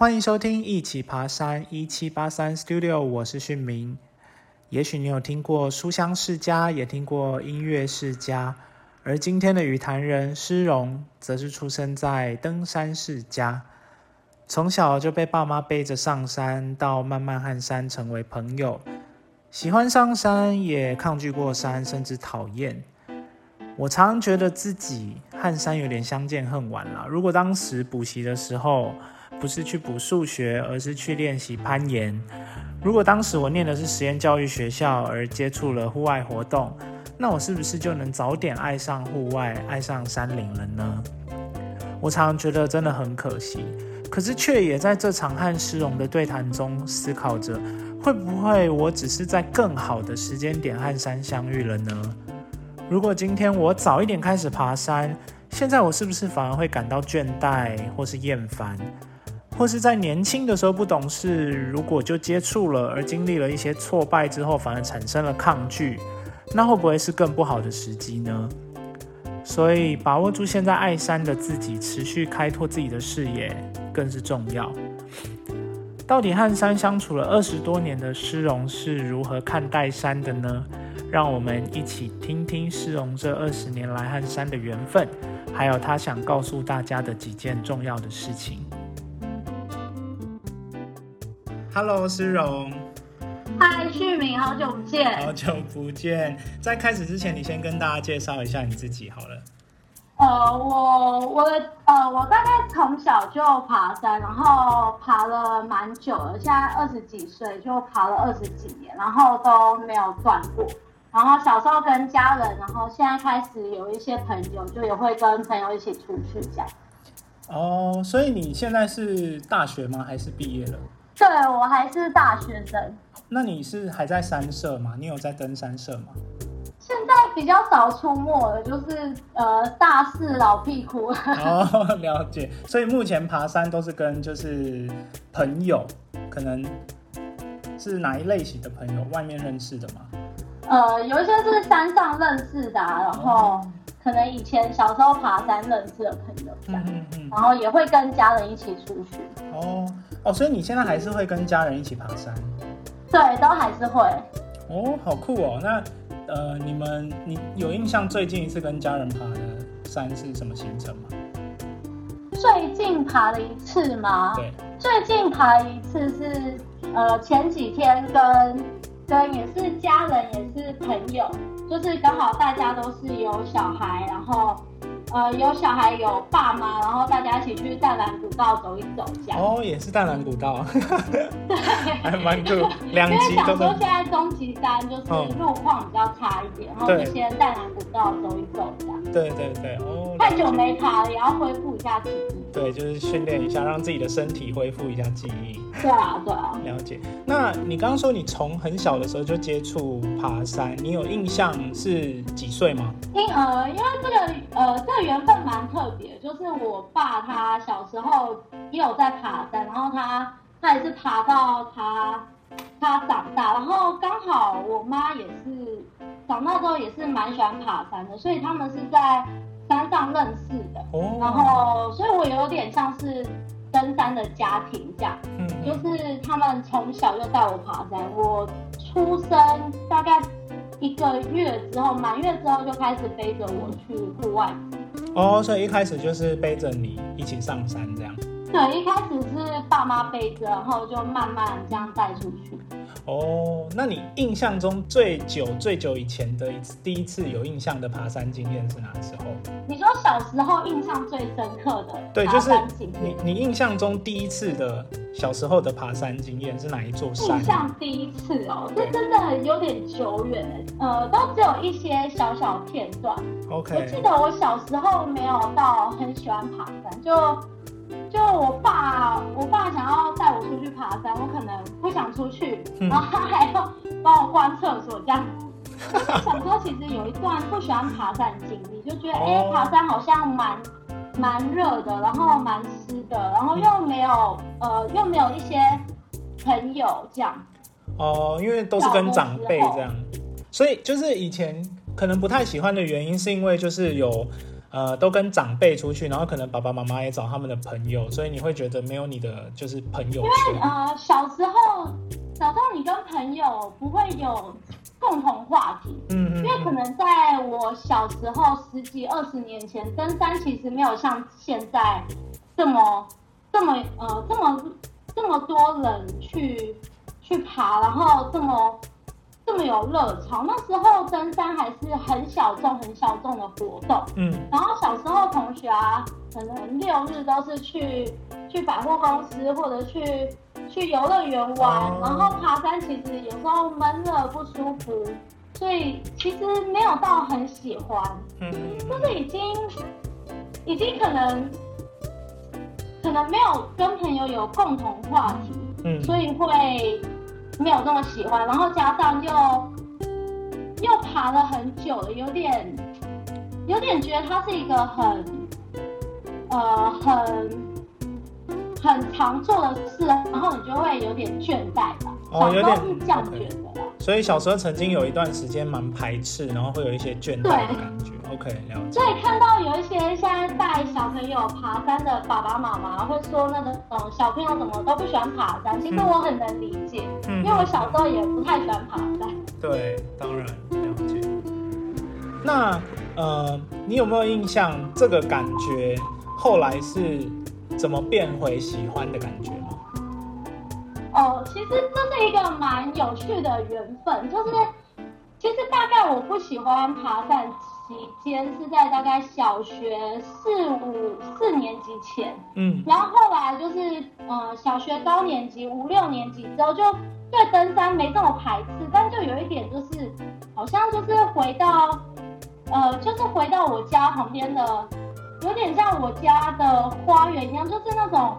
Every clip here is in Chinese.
欢迎收听一起爬山一七八三 Studio，我是训明。也许你有听过书香世家，也听过音乐世家，而今天的语坛人施荣，则是出生在登山世家。从小就被爸妈背着上山，到慢慢和山成为朋友，喜欢上山，也抗拒过山，甚至讨厌。我常觉得自己和山有点相见恨晚了。如果当时补习的时候，不是去补数学，而是去练习攀岩。如果当时我念的是实验教育学校，而接触了户外活动，那我是不是就能早点爱上户外，爱上山林了呢？我常常觉得真的很可惜，可是却也在这场和诗荣的对谈中思考着，会不会我只是在更好的时间点和山相遇了呢？如果今天我早一点开始爬山，现在我是不是反而会感到倦怠或是厌烦？或是在年轻的时候不懂事，如果就接触了，而经历了一些挫败之后，反而产生了抗拒，那会不会是更不好的时机呢？所以把握住现在爱山的自己，持续开拓自己的视野，更是重要。到底和山相处了二十多年的诗荣是如何看待山的呢？让我们一起听听诗荣这二十年来和山的缘分，还有他想告诉大家的几件重要的事情。Hello，诗荣。嗨，旭明，好久不见。好久不见。在开始之前，你先跟大家介绍一下你自己好了。呃，我我呃，我大概从小就爬山，然后爬了蛮久了，现在二十几岁就爬了二十几年，然后都没有断过。然后小时候跟家人，然后现在开始有一些朋友，就也会跟朋友一起出去这样。哦，所以你现在是大学吗？还是毕业了？对，我还是大学生。那你是还在山社吗？你有在登山社吗？现在比较少出没了，就是呃大四老屁股。哦，了解。所以目前爬山都是跟就是朋友，可能是哪一类型的朋友？外面认识的吗？呃，有一些是山上认识的，然后可能以前小时候爬山认识的朋友这样，然后也会跟家人一起出去。哦。哦，所以你现在还是会跟家人一起爬山？对，都还是会。哦，好酷哦！那呃，你们你有印象最近一次跟家人爬的山是什么行程吗？最近爬了一次吗？对，最近爬一次是呃前几天跟跟也是家人也是朋友，就是刚好大家都是有小孩，然后。呃，有小孩有爸妈，然后大家一起去淡蓝古道走一走，这样。哦，也是淡蓝古道，对，还蛮酷。两集都。因为想说现在终极山就是路况比较差一点，然后就先淡蓝古道走一走，这样。对对对，哦。太久没爬了，也要恢复一下体力。对，就是训练一下，让自己的身体恢复一下记忆。对啊，对啊。了解。那你刚刚说你从很小的时候就接触爬山，你有印象是几岁吗？因呃，因为这个呃，这个缘分蛮特别，就是我爸他小时候也有在爬山，然后他他也是爬到他他长大，然后刚好我妈也是长大之后也是蛮喜欢爬山的，所以他们是在。山上认识的，然后，所以我有点像是登山的家庭这样，嗯，就是他们从小就带我爬山，我出生大概一个月之后，满月之后就开始背着我去户外。哦，所以一开始就是背着你一起上山这样。对，一开始是爸妈背着，然后就慢慢这样带出去。哦，那你印象中最久、最久以前的一次、第一次有印象的爬山经验是哪时候？你说小时候印象最深刻的对，就是你你印象中第一次的小时候的爬山经验是哪一座山？印象第一次哦，这真的有点久远哎，呃，都只有一些小小片段。OK，我记得我小时候没有到很喜欢爬山，就。就我爸，我爸想要带我出去爬山，我可能不想出去，然后他还要帮我关厕所这样。小时候其实有一段不喜欢爬山的经历，就觉得哎，爬山好像蛮蛮热的，然后蛮湿的，然后又没有呃又没有一些朋友这样。哦，因为都是跟长辈这样，所以就是以前可能不太喜欢的原因，是因为就是有。呃都跟长辈出去，然后可能爸爸妈妈也找他们的朋友，所以你会觉得没有你的就是朋友圈。呃，小时候，小时候你跟朋友不会有共同话题，嗯嗯因为可能在我小时候十几二十年前，登山其实没有像现在这么这么呃这么这么多人去去爬，然后这么这么有热潮。那时候登山还是很小众很小众的活动。嗯然后小时候同学啊，可能六日都是去去百货公司或者去去游乐园玩，哦然后爬山其实有时候闷热不舒服，所以其实没有到很喜欢，嗯就是已经已经可能可能没有跟朋友有共同话题，嗯所以会没有那么喜欢，然后加上又又爬了很久了，有点有点觉得它是一个很呃很很常做的事，然后你就会有点倦怠吧。哦有点是这样觉得啦。所以小时候曾经有一段时间蛮排斥，然后会有一些倦怠的感觉。OK，了解。所以看到有一些现在带小朋友爬山的爸爸妈妈，会说那个嗯小朋友怎么都不喜欢爬山，其实嗯我很能理解，嗯因为我小时候也不太喜欢爬山。对，当然了解。那呃，你有没有印象这个感觉后来是怎么变回喜欢的感觉吗？哦，其实这是一个蛮有趣的缘分，就是其实大概我不喜欢爬山期间是在大概小学四五四年级前，嗯然后后来就是呃小学高年级五六年级之后就对登山没这么排斥，但就有一点就是好像就是回到呃就是回到我家旁边的，有点像我家的花园一样，就是那种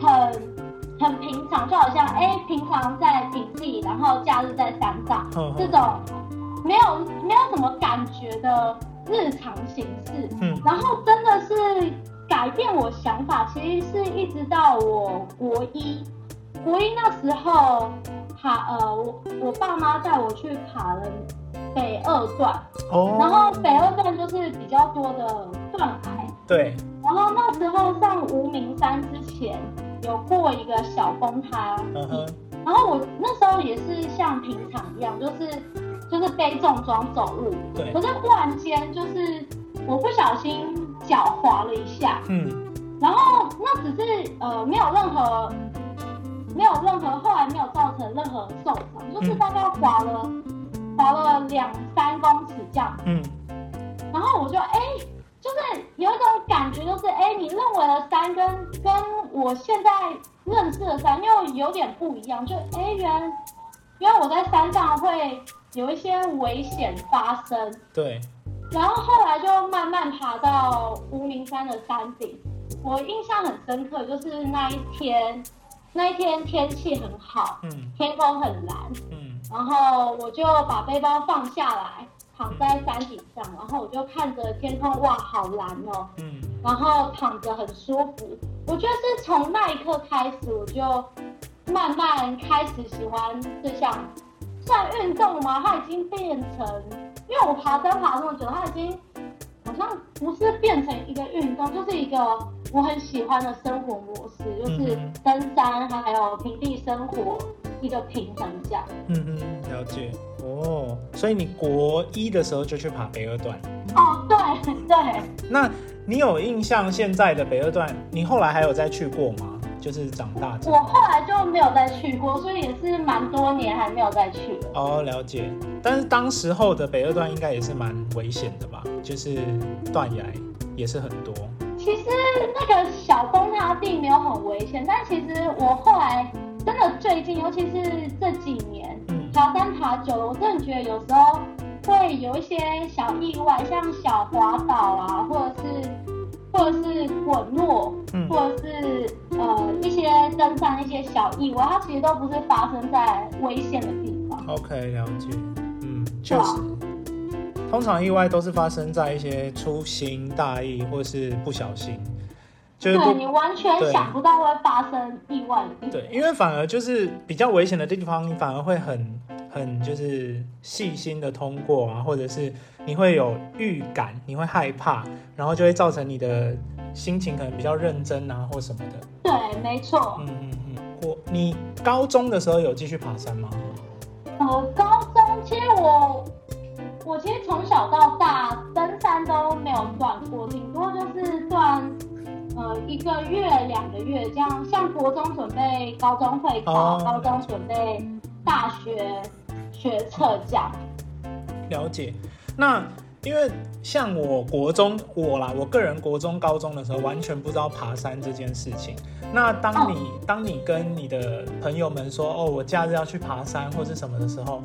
很。很平常，就好像哎、平常在平地，然后假日在山上，这种没有没有什么感觉的日常形式。嗯。然后真的是改变我想法，其实是一直到我国一，国一那时候爬呃，我我爸妈带我去爬了北二段，哦，然后北二段就是比较多的断崖，对，然后那时候上无名山之前有过一个小崩塌嗯哼，然后我那时候也是像平常一样，就是就是背重装走路，对可，是忽然间就是我不小心脚滑了一下，嗯然后那只是呃没有任何没有任何后来没有造成任何受伤，就是嗯大概滑了滑了两三公尺这样，嗯然后我就哎。就是有一种感觉，就是哎，你认为的山跟跟我现在认识的山又有点不一样，就哎原原来我在山上会有一些危险发生，对，然后后来就慢慢爬到无名山的山顶。我印象很深刻，就是那一天，那一天天气很好，嗯。天空很蓝，嗯。然后我就把背包放下来，躺在山顶上，然后我就看着天空，哇，好蓝哦，嗯。然后躺着很舒服。我觉得是从那一刻开始，我就慢慢开始喜欢这项算运动吗？它已经变成，因为我爬山爬那么久，它已经好像不是变成一个运动，就是一个我很喜欢的生活模式，就是嗯登山还有平地生活一个平衡这样。嗯嗯，了解。哦，所以你国一的时候就去爬北二段，哦，对对，那你有印象现在的北二段？你后来还有再去过吗？就是长大之后。我后来就没有再去过，所以也是蛮多年还没有再去了。哦，了解。但是当时候的北二段应该也是蛮危险的吧？就是断崖也是很多。其实那个小崩塌地没有很危险，但其实我后来真的最近，尤其是这几年嗯爬山爬久了，我真的觉得有时候会有一些小意外，像小滑倒啊，或者是或者是滚落，嗯或者是呃一些登山一些小意外，它其实都不是发生在危险的地方。，OK，了解。嗯，确实。通常意外都是发生在一些粗心大意或是不小心，就是对你完全想不到会发生意外的地方。对，因为反而就是比较危险的地方，你反而会很很就是细心的通过啊，或者是你会有预感，你会害怕，然后就会造成你的心情可能比较认真啊，或什么的。对，没错。嗯嗯嗯。我你高中的时候有继续爬山吗？呃，高中其实我我其实从小到大登山都没有断过，顶多就是断呃一个月两个月这样。像国中准备高中会考，高中准备大学学测这样。了解。那因为像我国中我啦，我个人国中高中的时候完全不知道爬山这件事情。那当你当你跟你的朋友们说哦，我假日要去爬山或是什么的时候，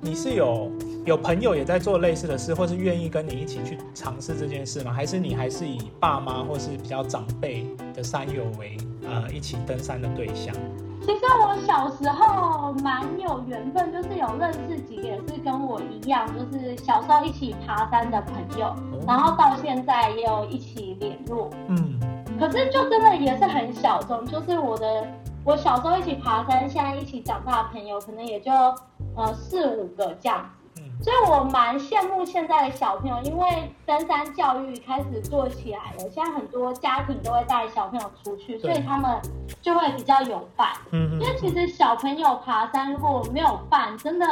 你是有有朋友也在做类似的事，或是愿意跟你一起去尝试这件事吗？还是你还是以爸妈或是比较长辈的山友为呃一起登山的对象？其实我小时候蛮有缘分，就是有认识几个也是跟我一样，就是小时候一起爬山的朋友，然后到现在也有一起联络。嗯，可是就真的也是很小众，就是我的我小时候一起爬山，现在一起长大的朋友，可能也就呃四五个这样。所以我蛮羡慕现在的小朋友，因为登山教育开始做起来了，现在很多家庭都会带小朋友出去，所以他们就会比较有伴。嗯因为其实小朋友爬山如果没有伴，真的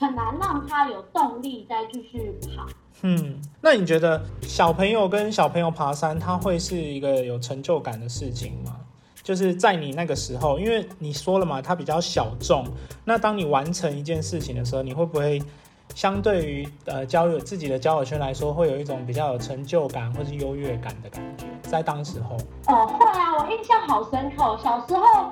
很难让他有动力再继续爬。嗯，那你觉得小朋友跟小朋友爬山，他会是一个有成就感的事情吗？就是在你那个时候，因为你说了嘛，他比较小众，那当你完成一件事情的时候，你会不会？相对于呃交友自己的交友圈来说，会有一种比较有成就感或是优越感的感觉，在当时候。哦，会啊，我印象好深刻。小时候，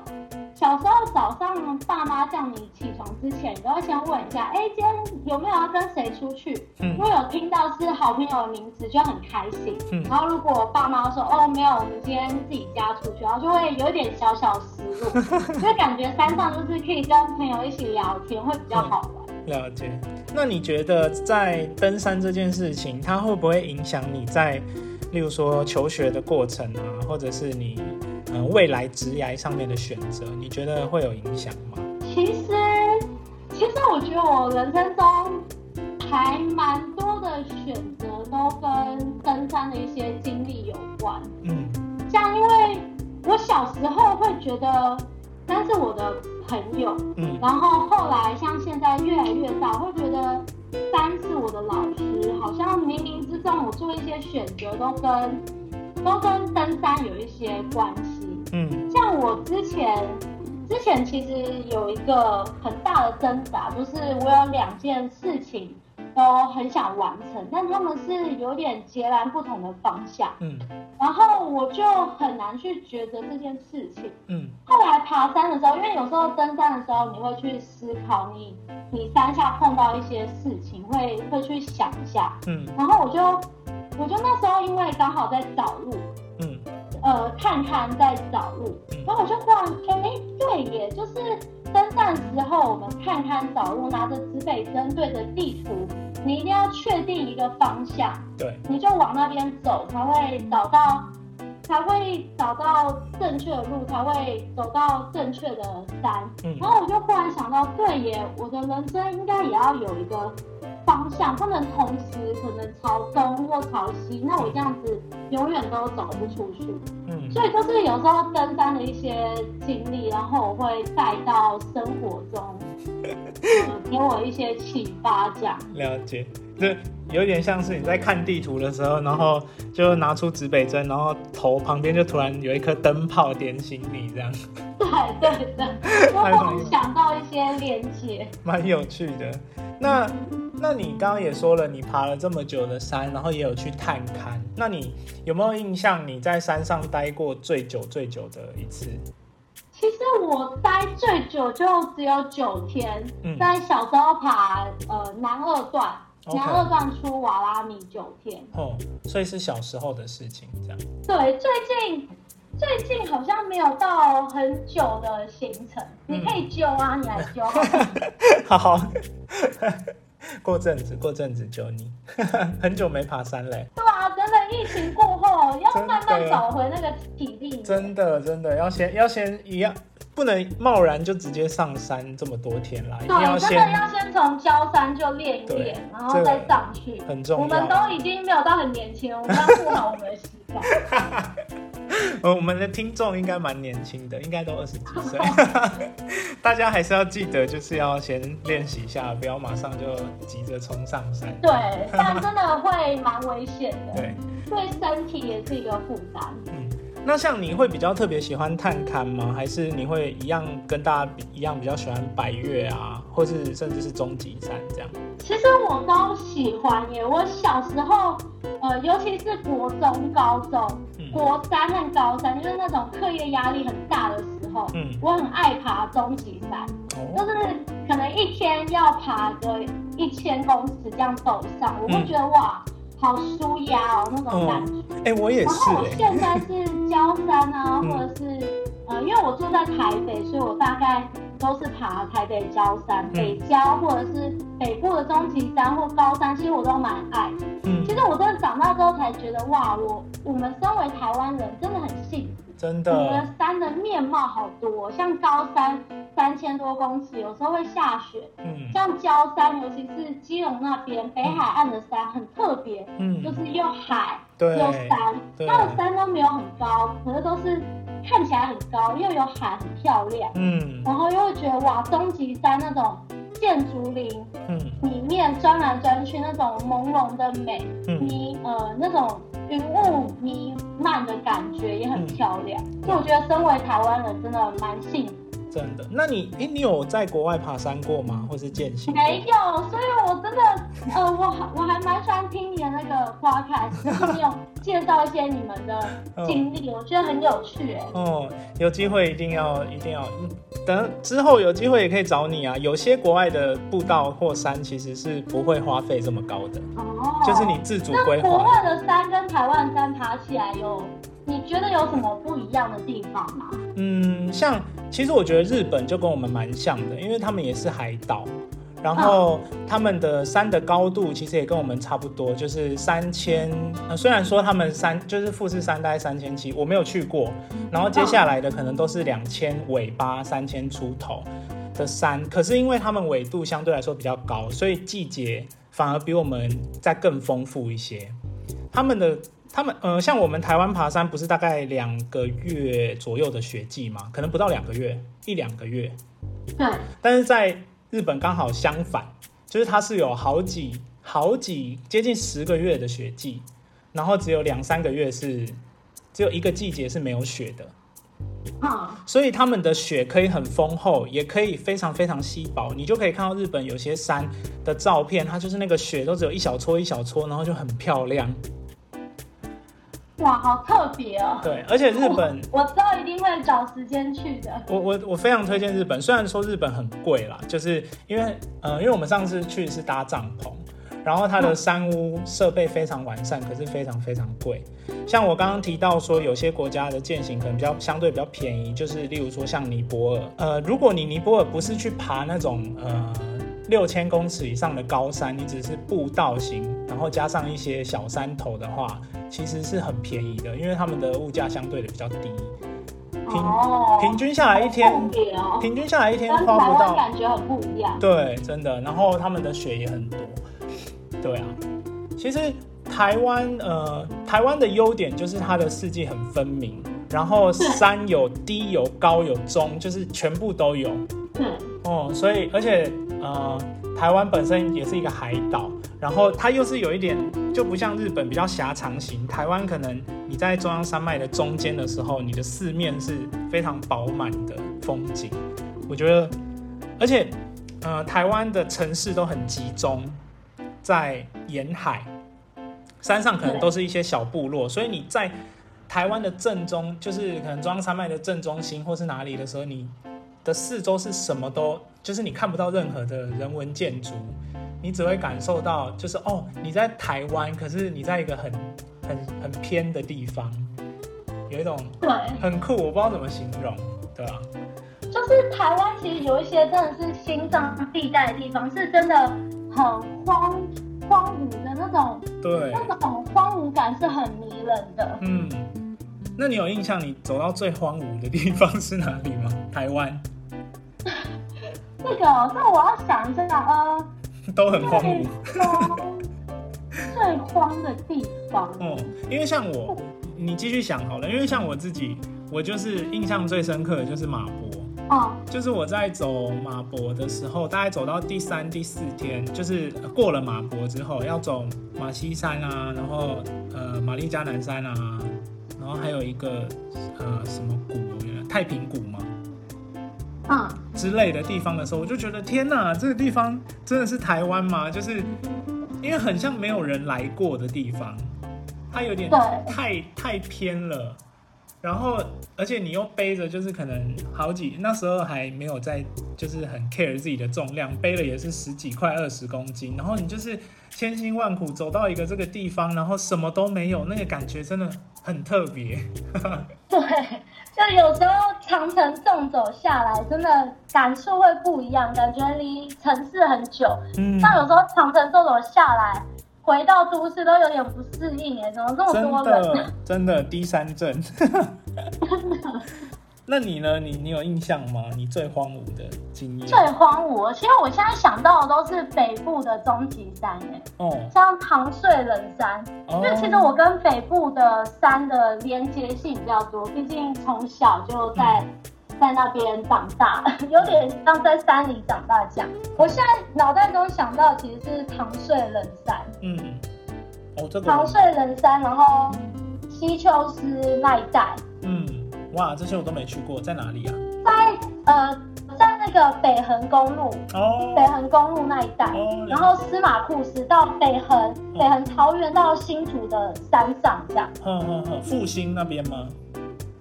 小时候早上爸妈叫你起床之前，你都要先问一下，哎，今天有没有要跟谁出去？嗯。如果有听到是好朋友的名字，就很开心。嗯。然后如果爸妈说，哦，没有，我们今天自己家出去，然后就会有点小小失落，就感觉山上就是可以跟朋友一起聊天，会比较好玩。了解，那你觉得在登山这件事情，它会不会影响你在，例如说求学的过程啊，或者是你嗯未来职涯上面的选择，你觉得会有影响吗？其实，其实我觉得我人生中还蛮多的选择都跟登山的一些经历有关。嗯，像因为我小时候会觉得，但是我的。朋友，嗯，然后后来像现在越来越大，会觉得三是我的老师，好像冥冥之中我做一些选择都跟都跟登山有一些关系，嗯，像我之前之前其实有一个很大的挣扎，就是我有两件事情。都很想完成，但他们是有点截然不同的方向。嗯，然后我就很难去抉择这件事情。嗯，爬山的时候，因为有时候登山的时候，你会去思考你你山下碰到一些事情，会会去想一下。嗯，然后我就我就那时候因为刚好在找路，嗯，呃，看看在找路，然后我就忽然哎，对耶，就是登山时候我们看看找路，拿着指北针对着地图。你一定要确定一个方向，对，你就往那边走，才会找到，才会找到正确的路，才会走到正确的山。嗯，然后我就忽然想到，对耶，我的人生应该也要有一个方向，不能同时可能朝东或朝西，那我这样子永远都走不出去。嗯，所以就是有时候登山的一些经历，然后我会带到生活中。给我一些启发，这样了解，这有点像是你在看地图的时候，然后就拿出指北针，然后头旁边就突然有一颗灯泡点醒你，这样。对对对，我想到一些连接，蛮有趣的。那那你刚刚也说了，你爬了这么久的山，然后也有去探勘，那你有没有印象你在山上待过最久最久的一次？其实我待最久就只有九天，在小时候爬呃南二段，南二段出瓦拉米九天。哦，所以是小时候的事情，这样。对，最近最近好像没有到很久的行程，你可以揪啊，你来揪。好，过阵子过阵子救你，很久没爬山嘞。对啊，真的疫情过后要慢慢找回那个体力。真的真的要先要先一样，不能贸然就直接上山这么多天啦，一定对，真的要先要先从焦山就练一对练，然后再上去。很重我们。都已经没有到很年轻了，我们要顾好我们的膝盖。呃，我们的听众应该蛮年轻的，应该都二十几岁。大家还是要记得，就是要先练习一下，不要马上就急着冲上山。对，但真的会蛮危险的，对，对身体也是一个负担。嗯。那像你会比较特别喜欢探勘吗？还是你会一样跟大家比一样比较喜欢百越啊，或是甚至是终极山这样？其实我都喜欢耶。我小时候，呃，尤其是国中、高中，嗯国三和高三，就是那种课业压力很大的时候，嗯，我很爱爬终极山，就哦，是可能一天要爬个一千公尺这样走上，我会嗯。觉得哇，好舒压哦那种感觉。哎、我也是然后我哎、现在是焦山啊，嗯。或者是呃，因为我住在台北，所以我大概都是爬台北郊山、嗯北郊或者是北部的终极山或高山，其实我都蛮爱。嗯其，实我真的长大之后才觉得，哇，我我们身为台湾人真的很幸福。真我们的，山的面貌好多，像高山三千多公尺，有时候会下雪。嗯像焦山，尤其是基隆那边北海岸的山很特别，嗯就嗯，是又海又山，它的山都没有很高，可是都是看起来很高，又有海，很漂亮。嗯然后又会觉得哇，终极山那种建筑林嗯里面钻来钻去那种朦胧的美，嗯，迷呃那种云雾弥漫的感觉也很漂亮。嗯所以我觉得身为台湾人真的蛮幸福。真的。那你哎、你有在国外爬山过吗？或是践行？没有，所以我真的呃，我还我还蛮喜欢听你的那个 podcast，就是你有介绍一些你们的 经历，我觉得很有趣哎。哦，有机会一定要一定要，嗯等之后有机会也可以找你啊。有些国外的步道或山其实是不会花费这么高的，哦，就是你自主规划国。外的山跟台湾山爬起来有，你觉得有什么不一样的地方吗？嗯，像其实我觉得日本就跟我们蛮像的，因为他们也是海岛，然后他们的山的高度其实也跟我们差不多，就是三千。呃，虽然说他们山就是富士山大概三千七，我没有去过，然后接下来的可能都是两千尾巴三千出头的山，可是因为他们纬度相对来说比较高，所以季节反而比我们再更丰富一些。他们的他们呃，像我们台湾爬山不是大概两个月左右的雪季吗？可能不到两个月，一两个月。对，但是在日本刚好相反，就是它是有好几好几接近十个月的雪季，然后只有两三个月是只有一个季节是没有雪的，嗯，所以他们的雪可以很丰厚，也可以非常非常稀薄。你就可以看到日本有些山的照片，它就是那个雪都只有一小撮一小撮，然后就很漂亮。哇，好特别哦。对，而且日本我之后一定会找时间去的。我我我非常推荐日本，虽然说日本很贵啦，就是因为呃，因为我们上次去是搭帐篷，然后它的山屋设备非常完善，可是非常非常贵。像我刚刚提到说，有些国家的践行可能比较相对比较便宜，就是例如说像尼泊尔，呃，如果你尼泊尔不是去爬那种呃六千公尺以上的高山，你只是步道型，然后加上一些小山头的话，其实是很便宜的，因为他们的物价相对的比较低。平哦，平均下来一天平均下来一天花不到，感觉很不一样。对，真的。然后他们的雪也很多，对啊。其实台湾呃，台湾的优点就是它的四季很分明，然后山有低有高有中，就是全部都有嗯，哦。所以而且呃，台湾本身也是一个海岛，然后它又是有一点就不像日本比较狭长型，台湾可能你在中央山脉的中间的时候，你的四面是非常饱满的风景。我觉得，而且呃，台湾的城市都很集中在沿海，山上可能都是一些小部落，所以你在台湾的正中，就是可能中央山脉的正中心或是哪里的时候，你的四周是什么都，就是你看不到任何的人文建筑，你只会感受到就是哦，你在台湾，可是你在一个很很很偏的地方，有一种对，很酷，我不知道怎么形容，对吧、就是台湾其实有一些真的是心脏地带的地方，是真的很荒荒芜的那种，对，那种荒芜感是很迷人的。嗯，那你有印象你走到最荒芜的地方是哪里吗？台湾 这个哦，那我要想一下，呃，都很荒最芜。荒最荒的地方，哦，因为像我，你继续想好了，因为像我自己，我就是印象最深刻的就是马博，哦，就是我在走马博的时候，大概走到第三、第四天，就是过了马博之后，要走马西山啊，然后呃玛丽加南山啊，然后还有一个呃什么谷，太平谷嘛嗯，之类的地方的时候，我就觉得天哪，这个地方真的是台湾吗？就是因为很像没有人来过的地方，它有点太太偏了。然后，而且你又背着，就是可能好几那时候还没有在，就是很 care 自己的重量，背了也是十几块二十公斤。然后你就是千辛万苦走到一个这个地方，然后什么都没有，那个感觉真的很特别。对，就有时候长城纵走下来，真的感受会不一样，感觉离城市很久。嗯，但有时候长城纵走下来，回到都市都有点不适应哎，怎么这么多人？的真的低山症。那你呢？你你有印象吗？你最荒芜的经验？最荒芜，其实我现在想到的都是北部的终极山哎，哦像唐穗冷山，哦因为其实我跟北部的山的连接性比较多，毕竟从小就在、嗯在那边长大，有点像在山里长大这样。我现在脑袋中想到其实是唐穗冷山，嗯，哦这个唐穗冷山，然后西丘斯那一带，嗯，哇，这些我都没去过，在哪里啊？在呃在那个北横公路。哦北横公路那一带，哦然后司马库斯到北横，北横桃园到新竹的山上这样，哼哼哼，复兴那边吗？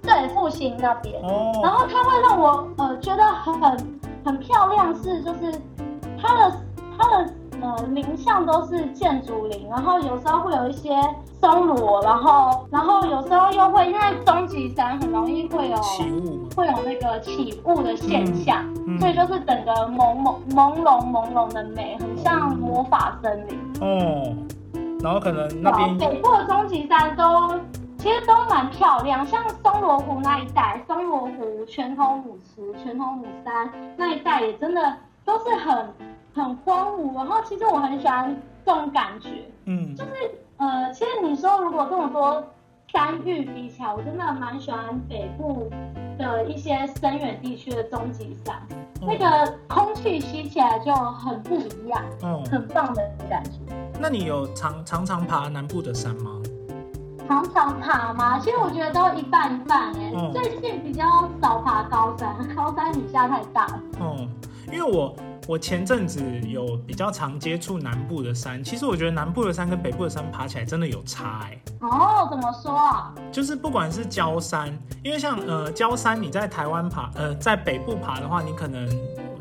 对，复兴那边。哦然哦，后它会让我呃觉得很很漂亮，是就是它的它的呃林相都是建筑林，然后有时候会有一些松萝，然后然后有时候又会因为终极山很容易会有起雾？会有那个起雾的现象，嗯所以就是整个朦朦朦胧朦胧的美，很像魔法森林。哦，然后可能那边北部的终极山都其实都蛮漂亮，像松罗湖那一带，松罗湖、全头母池、全头母山那一带也真的都是很很荒芜。然后其实我很喜欢这种感觉，嗯就是呃，其实你说如果这么多山域比起来，我真的蛮喜欢北部的一些深远地区的终极山，那个空气吸起来就很不一样，嗯，很棒的感觉。那你有常常常爬南部的山吗？常常爬吗？其实我觉得都一半一半哎、嗯最近比较少爬高山，高山雨下太大了。嗯，因为我我前阵子有比较常接触南部的山，其实我觉得南部的山跟北部的山爬起来真的有差哎、哦，怎么说啊？就是不管是焦山，因为像呃焦山，你在台湾爬，呃在北部爬的话，你可能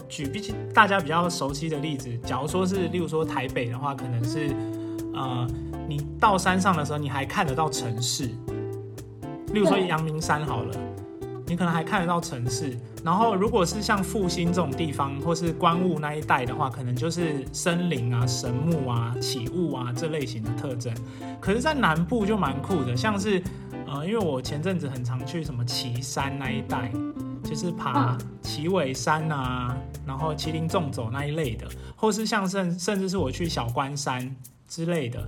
举比起大家比较熟悉的例子，假如说是例如说台北的话，可能是呃你到山上的时候，你还看得到城市，例如说阳明山好了。你可能还看得到城市，然后如果是像复兴这种地方，或是关雾那一带的话，可能就是森林啊、神木啊、起雾啊这类型的特征。可是，在南部就蛮酷的，像是呃，因为我前阵子很常去什么旗山那一带，就是爬旗尾山啊，然后麒麟纵走那一类的，或是像甚甚至是我去小关山之类的，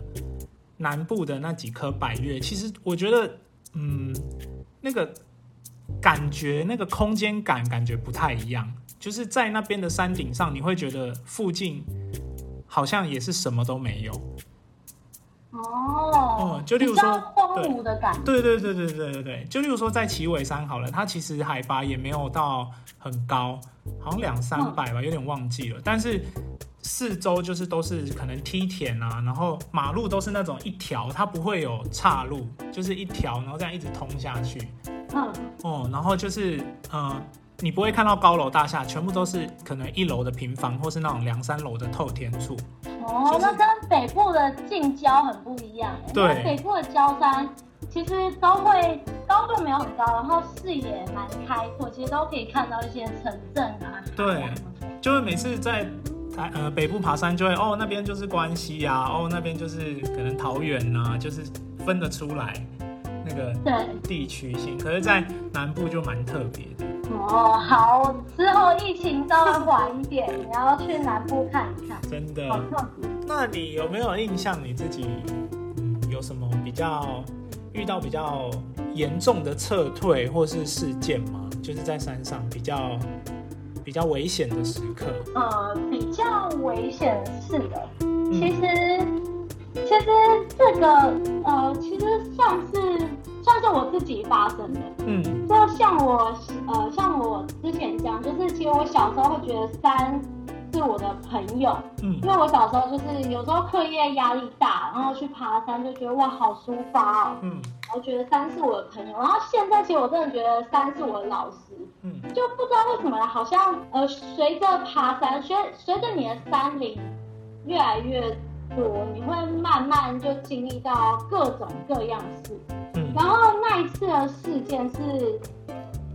南部的那几棵百越，其实我觉得，嗯，那个感觉，那个空间感感觉不太一样，就是在那边的山顶上，你会觉得附近好像也是什么都没有。哦哦，就例如说比较荒芜的感觉。对对对对对对对，就例如说在奇尾山好了，它其实海拔也没有到很高，好像两三百吧，有点忘记了。但是四周就是都是可能梯田啊，然后马路都是那种一条，它不会有岔路，就是一条，然后这样一直通下去。嗯，哦，然后就是呃，你不会看到高楼大厦，全部都是可能一楼的平房，或是那种两三楼的透天处。哦，就是那跟北部的近郊很不一样哎。对北部的郊山其实都会高度没有很高，然后视野蛮开阔，其实都可以看到一些城镇啊。对就是每次在台呃北部爬山，就会哦那边就是关西啊，哦那边就是可能桃园啊，就是分得出来。那个对，地区性，可是，在南部就蛮特别的。哦，好，之后疫情稍微缓一点，你要去南部看一看，真的好。特别。那你有没有印象你自己，嗯，有什么比较遇到比较严重的撤退或是事件吗？就是在山上比较比较危险的时刻。呃，比较危险是的，嗯其实其实这个呃，其实算是算是我自己发生的。嗯。就像我呃，像我之前讲，就是其实我小时候会觉得山是我的朋友，嗯。因为我小时候就是有时候课业压力大，然后去爬山就觉得哇好抒发哦，嗯。我觉得山是我的朋友。然后现在其实我真的觉得山是我的老师，嗯。就不知道为什么，好像呃，随着爬山，随随着你的山林越来越多，你会慢慢就经历到各种各样事。嗯然后那一次的事件是，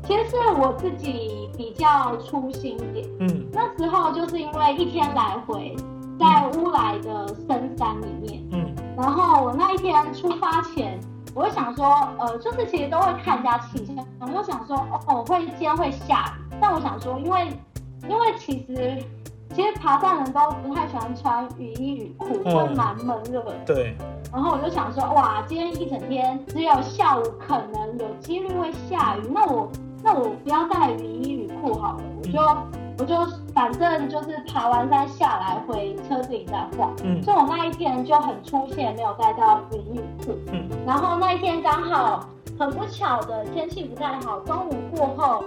其实是我自己比较粗心一点。嗯那时候就是因为一天来回在乌来的深山里面，嗯然后我那一天出发前，我会想说，呃，就是其实都会看一下气象，我就想说，哦，会今天会下雨，但我想说，因为因为其实其实爬山人都不太喜欢穿雨衣雨裤，嗯会蛮闷热的。对，然后我就想说，哇，今天一整天只有下午可能有几率会下雨，那我那我不要带雨衣雨裤好了，我就我就反正就是爬完山下来回车子里再换。嗯。所以我那一天就很出现，没有带到雨衣雨裤。嗯。然后那一天刚好很不巧的天气不太好，中午过后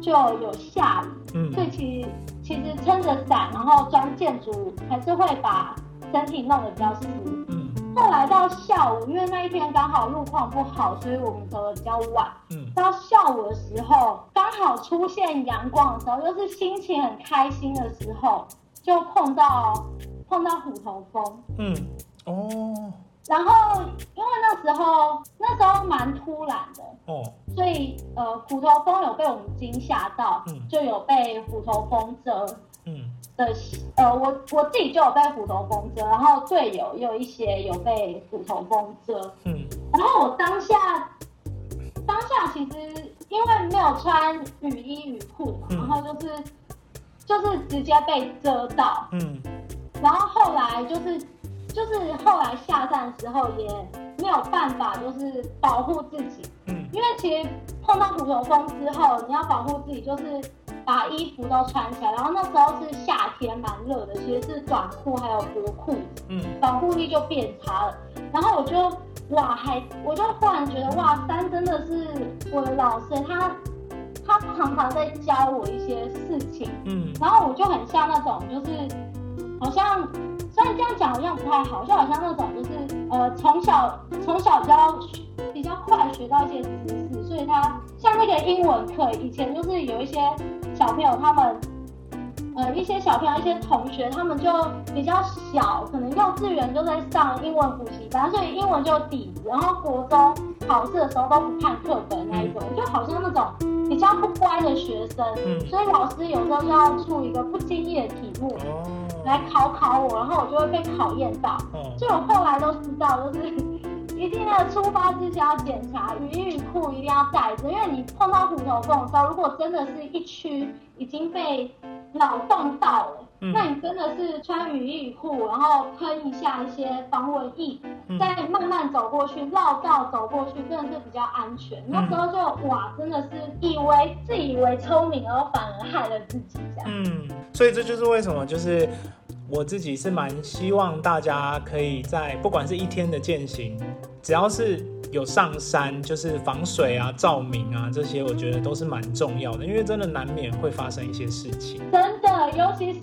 就有下雨，嗯。所以嗯其实其实撑着伞，然后装建筑还是会把身体弄得比较湿。嗯后来到下午，因为那一天刚好路况不好，所以我们走的比较晚。嗯到下午的时候，刚好出现阳光的时候，又是心情很开心的时候，就碰到碰到虎头蜂。嗯哦然后因为那时候那时候蛮突然的，哦。所以呃虎头蜂有被我们惊吓到，嗯。就有被虎头蜂蛰嗯。的呃，我我自己就有被虎头蜂蛰，然后队友也有一些有被虎头蜂蛰，嗯。然后我当下当下其实因为没有穿雨衣雨裤嘛，嗯。然后就是就是直接被蛰到，嗯。然后后来就是就是后来下山的时候也没有办法就是保护自己，嗯因为其实碰到虎头蜂之后，你要保护自己就是把衣服都穿起来，然后那时候是夏天蛮热的，其实是短裤还有薄裤子。嗯保护力就变差了。然后我就哇，还我就忽然觉得哇，山真的是我的老师，他他常常在教我一些事情，嗯然后我就很像那种就是好像。虽然这样讲好像不太好，就好像那种就是呃从小从小比较比较快学到一些知识，所以他像那个英文课，以前就是有一些小朋友他们呃，一些小朋友、一些同学，他们就比较小，可能幼稚园就在上英文补习班，所以英文就底子。然后国中考试的时候都不看课本那一种，就好像那种比较不乖的学生，所以老师有时候就要出一个不经意的题目来考考我，然后我就会被考验到。哦所以我后来都知道，就是 一定要出发之前要检查雨衣雨裤一定要带着，因为你碰到虎头蜂的时候，如果真的是一区已经被扰动到了，嗯那你真的是穿雨衣雨裤，然后喷一下一些防蚊液，嗯再慢慢走过去，绕道走过去，真的是比较安全。那时候就哇，真的是以为自以为聪明，然后反而害了自己这样。嗯，所以这就是为什么，就是我自己是蛮希望大家可以在不管是一天的践行，只要是有上山，就是防水啊、照明啊这些，我觉得都是蛮重要的，因为真的难免会发生一些事情。真的，尤其是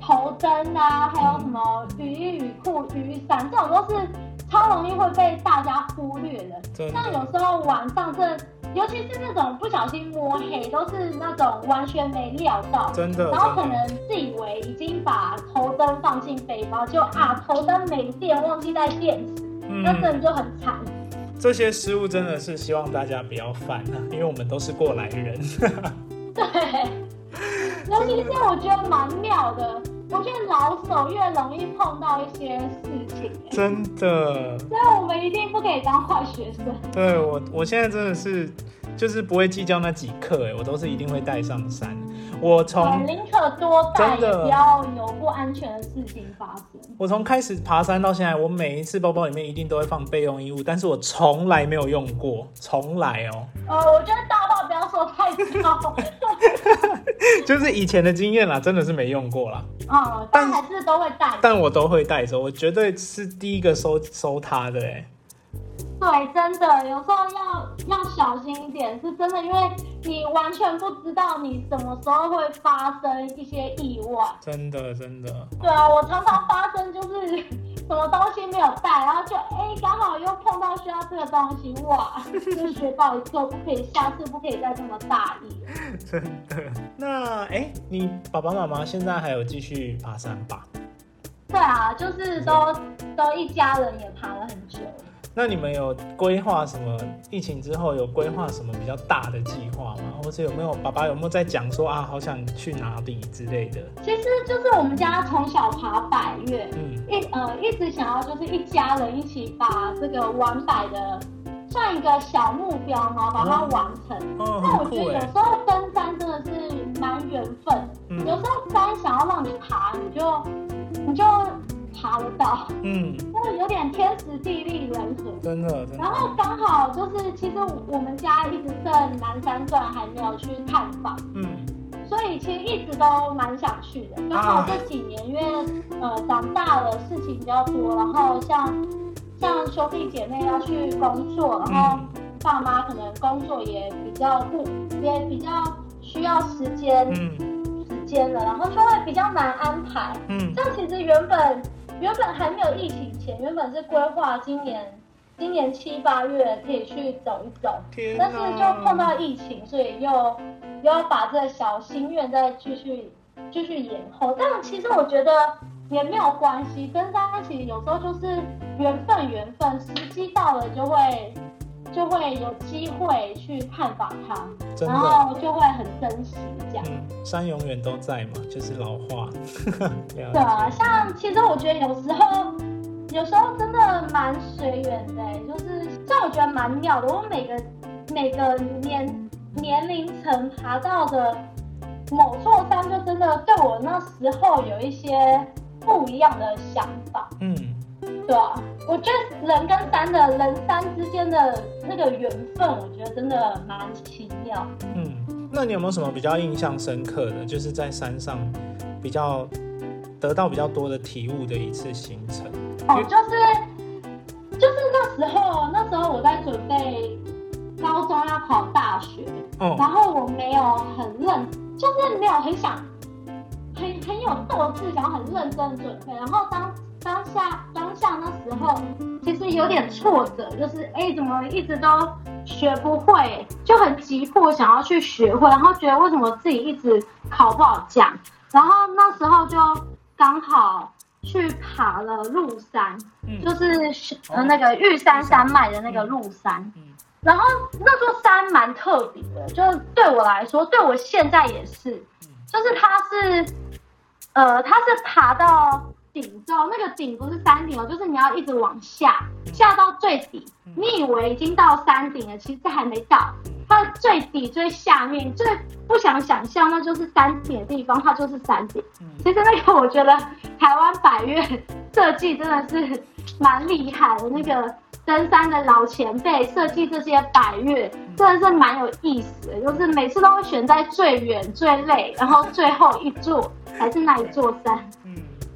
头灯啊，还有什么雨衣、雨裤、雨伞，这种都是超容易会被大家忽略的。真像有的，时候晚上这，尤其是那种不小心摸黑，都是那种完全没料到，真的，然后可能，自以为已经把头灯放进背包，就啊头灯没电，忘记带电池，那真嗯，的就很惨。这些失误真的是希望大家不要犯啊，因为我们都是过来人。对，尤其是我觉得蛮妙的，我觉得老手越容易碰到一些事情。真的。所以我们一定不可以当坏学生。对我，我现在真的是就是不会计较那几克，哎，我都是一定会带上山。我从宁可多带，也不要有不安全的事情发生。我从开始爬山到现在，我每一次包包里面一定都会放备用衣物，但是我从来没有用过，从来哦。呃，我觉得大到 就是以前的经验啦，真的是没用过啦。哦，但还是都会带，但我都会带着，我绝对是第一个收收它的哎。对，真的有时候要要小心一点，是真的，因为你完全不知道你什么时候会发生一些意外。真的，真的。对啊，我常常发生就是 什么东西没有带，然后就哎刚好又碰到需要这个东西，哇，就学到一课，不可以下次不可以再这么大意。真的。那哎，你爸爸妈妈现在还有继续爬山吧？对啊，就是都都一家人也爬了很久。那你们有规划什么？疫情之后有规划什么比较大的计划吗？或者有没有爸爸有没有在讲说啊，好想去哪里之类的？其实就是我们家从小爬百越，嗯，一呃一直想要就是一家人一起把这个玩百的算一个小目标嘛，把它完成。那我觉得有时候登山真的是蛮缘分，有时候山想要让你爬，你就你就。爬得到，嗯，就是有点天时地利人和，真的。然后刚好就是，其实我们家一直剩南山段还没有去探访，嗯，所以其实一直都蛮想去的。刚好这几年因为呃长大了，事情比较多，然后像像兄弟姐妹要去工作，然后爸妈可能工作也比较不也比较需要时间，嗯，时间了，然后就会比较难安排，嗯，这其实原本。原本还没有疫情前，原本是规划今年今年七八月可以去走一走，但是就碰到疫情，所以又又要把这个小心愿再继续继续延后。但其实我觉得也没有关系，跟大家一起有时候就是缘分，缘分时机到了就会。就会有机会去探访他，然后就会很珍惜这样。山永远都在嘛，就是老话。对啊，像其实我觉得有时候，有时候真的蛮随缘的，就是像我觉得蛮妙的。我每个每个年年龄层爬到的某座山，就真的对我那时候有一些不一样的想法。嗯。对啊，我觉得人跟山的人山之间的那个缘分，我觉得真的蛮奇妙。嗯，那你有没有什么比较印象深刻的，就是在山上比较得到比较多的体悟的一次行程？哦，就是就是那时候，那时候我在准备高中要考大学，然后我没有很认，就是没有很想很很有斗志，想要很认真准备，然后当。当下当下那时候，其实有点挫折，就是哎，怎么一直都学不会，就很急迫想要去学会，然后觉得为什么自己一直考不好奖，然后那时候就刚好去爬了鹿山，就是呃那个玉山山脉的那个鹿山，然后那座山蛮特别的，就是对我来说，对我现在也是，就是它是，呃，它是爬到。顶之后，那个顶不是山顶哦，就是你要一直往下，下到最底。你以为已经到山顶了，其实还没到。它最底最下面，最不想想象，那就是山顶的地方，它就是山顶。其实那个我觉得台湾百越设计真的是蛮厉害的，那个登山的老前辈设计这些百越真的是蛮有意思的，就是每次都会选在最远最累，然后最后一座还是那一座山。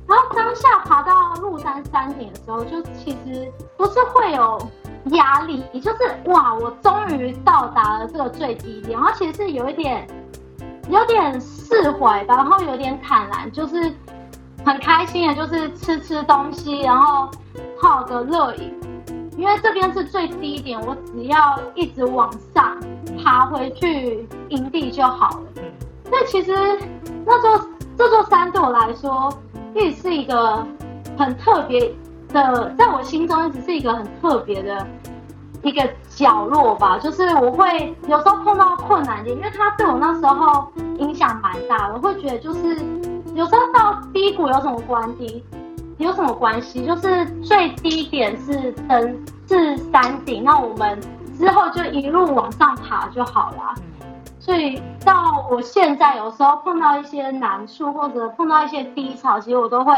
然后当下爬到鹿山山顶的时候，就其实不是会有压力，就是哇，我终于到达了这个最低点。然后其实是有一点，有点释怀吧，然后有点坦然，就是很开心的，就是吃吃东西，然后泡个热饮，因为这边是最低点，我只要一直往上爬回去营地就好了。那其实那座这座山对我来说。一直是一个很特别的，在我心中一直是一个很特别的一个角落吧。就是我会有时候碰到困难点，因为他对我那时候影响蛮大的。我会觉得就是有时候到低谷有什么关系，有什么关系？就是最低点是登是山顶，那我们之后就一路往上爬就好了。所以到我现在有时候碰到一些难处或者碰到一些低潮，其实我都会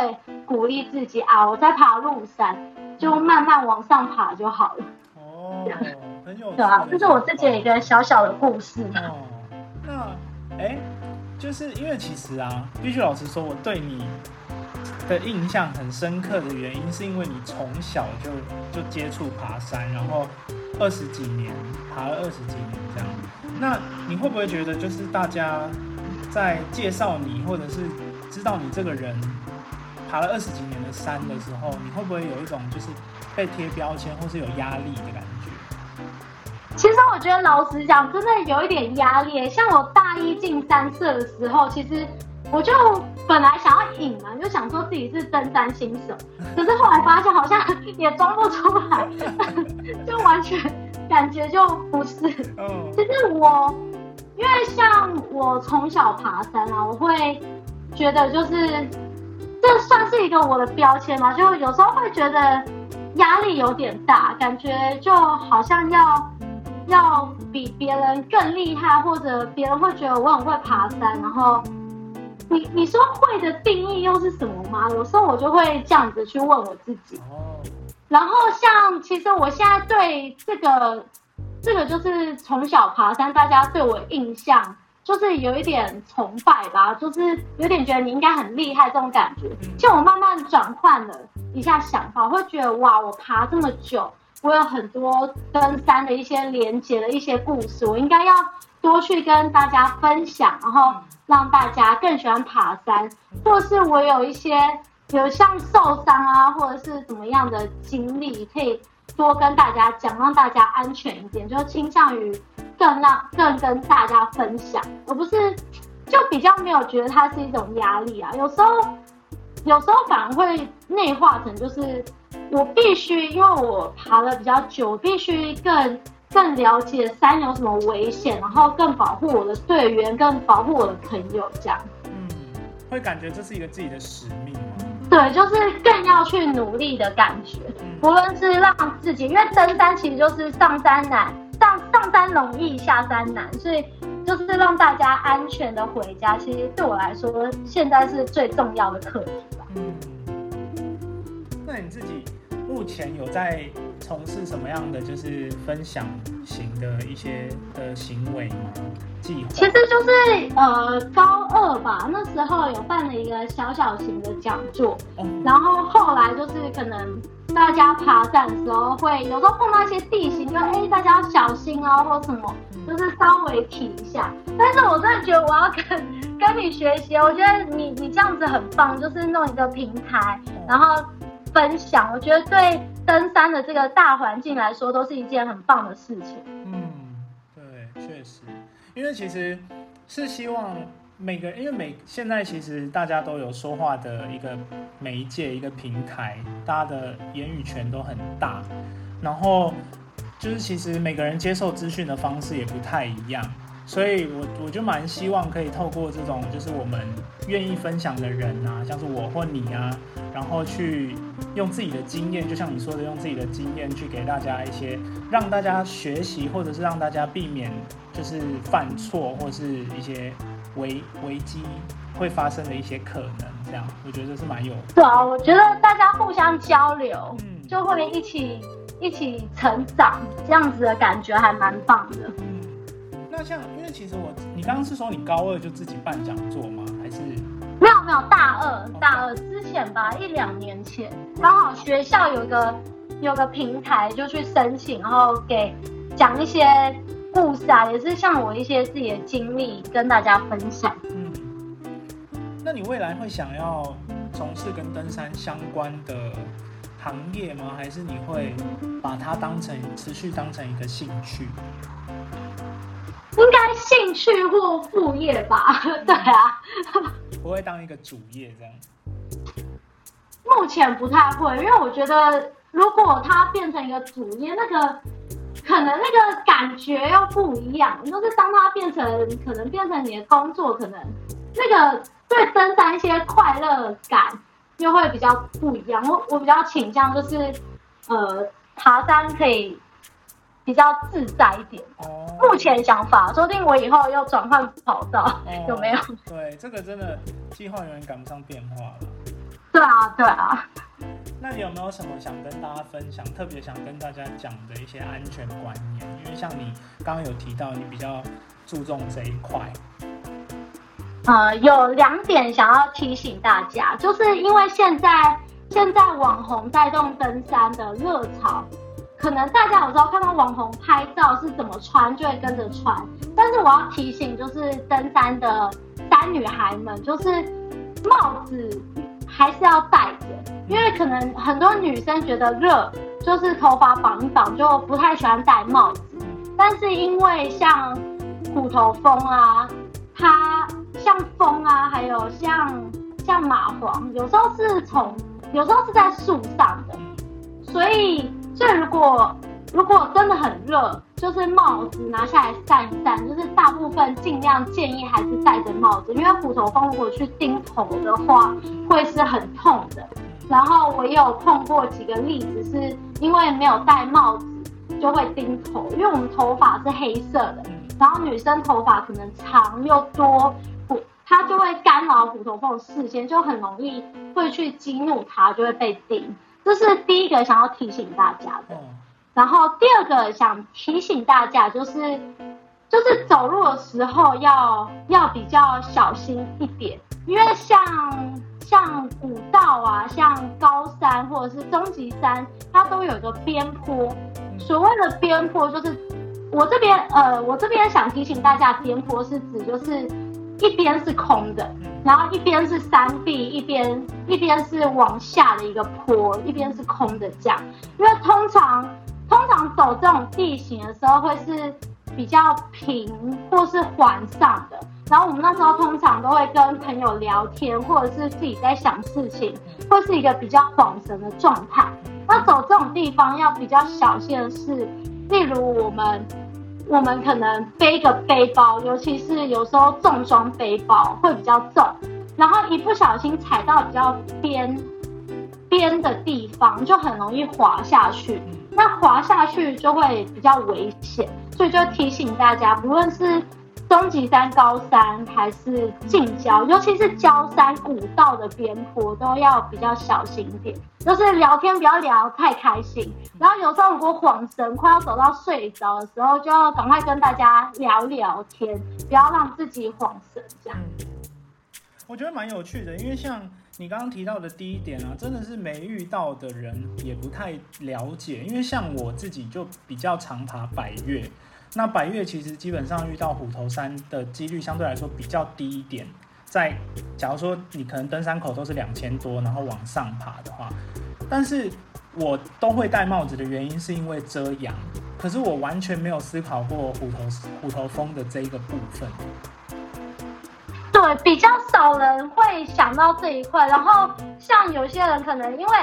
鼓励自己啊，我在爬路山，就慢慢往上爬就好了。哦，很有 对啊，这是我自己一个小小的故事。哦，那哎，就是因为其实啊，必须老实说，我对你的印象很深刻的原因，是因为你从小就就接触爬山，然后二十几年爬了二十几年这样。那你会不会觉得，就是大家在介绍你，或者是知道你这个人爬了二十几年的山的时候，你会不会有一种就是被贴标签，或是有压力的感觉？其实我觉得，老实讲，真的有一点压力。像我大一进三社的时候，其实我就本来想要隐瞒，就想说自己是登山新手，可是后来发现好像也装不出来，就完全。感觉就不是，其实我，因为像我从小爬山啊，我会觉得就是这算是一个我的标签嘛，就有时候会觉得压力有点大，感觉就好像要要比别人更厉害，或者别人会觉得我很会爬山，然后你你说会的定义又是什么吗？有时候我就会这样子去问我自己。然后像，其实我现在对这个，这个就是从小爬山，大家对我印象就是有一点崇拜吧，就是有点觉得你应该很厉害这种感觉。像我慢慢转换了一下想法，会觉得哇，我爬这么久，我有很多登山的一些连接的一些故事，我应该要多去跟大家分享，然后让大家更喜欢爬山，或是我有一些。有像受伤啊，或者是怎么样的经历，可以多跟大家讲，让大家安全一点，就倾向于更让更跟大家分享，而不是就比较没有觉得它是一种压力啊。有时候，有时候反而会内化成就是我必须，因为我爬了比较久，必须更更了解山有什么危险，然后更保护我的队员，更保护我的朋友，这样。嗯，会感觉这是一个自己的使命吗？对，就是更要去努力的感觉。无论是让自己，因为登山其实就是上山难，上上山容易，下山难，所以就是让大家安全的回家。其实对我来说，现在是最重要的课题吧。嗯，那你自己目前有在从事什么样的就是分享型的一些的行为吗？计划？其实就是呃高二吧，那时候有办了一个小小型的讲座，然后后来就是可能大家爬山的时候会有时候碰到一些地形，就哎大家要小心哦或什么，就是稍微提一下。但是我真的觉得我要跟跟你学习，我觉得你你这样子很棒，就是弄一个平台，然后分享，我觉得对登山的这个大环境来说都是一件很棒的事情。嗯，对，确实。因为其实是希望每个，因为每现在其实大家都有说话的一个媒介、一个平台，大家的言语权都很大，然后就是其实每个人接受资讯的方式也不太一样。所以，我我就蛮希望可以透过这种，就是我们愿意分享的人啊，像是我或你啊，然后去用自己的经验，就像你说的，用自己的经验去给大家一些，让大家学习，或者是让大家避免就是犯错，或是一些危危机会发生的一些可能，这样我觉得是蛮有。对啊，我觉得大家互相交流，嗯，就会一起一起成长，这样子的感觉还蛮棒的。那像，因为其实我，你刚刚是说你高二就自己办讲座吗？还是没有没有，大二大二之前吧，一两年前，刚好学校有个有个平台，就去申请，然后给讲一些故事啊，也是像我一些自己的经历跟大家分享。嗯，那你未来会想要从事跟登山相关的行业吗？还是你会把它当成持续当成一个兴趣？兴趣或副业吧？对啊，不会当一个主业这样。目前不太会，因为我觉得如果它变成一个主业，那个可能那个感觉又不一样。就是当它变成可能变成你的工作，可能那个对登山一些快乐感又会比较不一样。我我比较倾向就是，呃，爬山可以比较自在一点。哦，目前想法，说不定我以后要转换跑道，哦有没有？对，这个真的计划永远赶不上变化了。对啊，对啊。那你有没有什么想跟大家分享，特别想跟大家讲的一些安全观念？因为像你刚刚有提到，你比较注重这一块。呃，有两点想要提醒大家，就是因为现在现在网红带动登山的热潮，可能大家有时候看到网红拍照是怎么穿，就会跟着穿。但是我要提醒，就是登山的山女孩们，就是帽子还是要戴着，因为可能很多女生觉得热，就是头发绑一绑就不太喜欢戴帽子。但是因为像虎头蜂啊，它像风啊，还有像像蚂蟥，有时候是从，有时候是在树上的，所以所以如果如果真的很热，就是帽子拿下来散一散，就是大部分尽量建议还是戴着帽子，因为虎头蜂如果去叮头的话，会是很痛的。然后我也有碰过几个例子，是因为没有戴帽子就会叮头，因为我们头发是黑色的，然后女生头发可能长又多，虎它就会干扰虎头蜂的视线，就很容易会去激怒它，就会被叮。这是第一个想要提醒大家的。哦，然后第二个想提醒大家就是，就是走路的时候要要比较小心一点，因为像像古道啊，像高山或者是终极山，它都有一个边坡。所谓的边坡就是我这边呃，我这边想提醒大家，边坡是指就是一边是空的，然后一边是山壁，一边一边是往下的一个坡，一边是空的这样。因为通常通常走这种地形的时候会是比较平或是缓上的，然后我们那时候通常都会跟朋友聊天，或者是自己在想事情，会是一个比较恍神的状态。那走这种地方要比较小心的是，例如我们我们可能背个背包，尤其是有时候重装背包会比较重，然后一不小心踩到比较边边的地方，就很容易滑下去。那滑下去就会比较危险，所以就提醒大家，不论是终极山、高山还是近郊，尤其是郊山古道的边坡，都要比较小心一点。就是聊天不要聊太开心，然后有时候如果晃神，快要走到睡着的时候，就要赶快跟大家聊聊天，不要让自己晃神这样。我觉得蛮有趣的，因为像你刚刚提到的第一点啊，真的是没遇到的人也不太了解。因为像我自己就比较常爬百越，那百越其实基本上遇到虎头山的几率相对来说比较低一点。在假如说你可能登山口都是两千多，然后往上爬的话，但是我都会戴帽子的原因是因为遮阳，可是我完全没有思考过虎头虎头峰的这一个部分。对，比较少人会想到这一块。然后像有些人可能因为，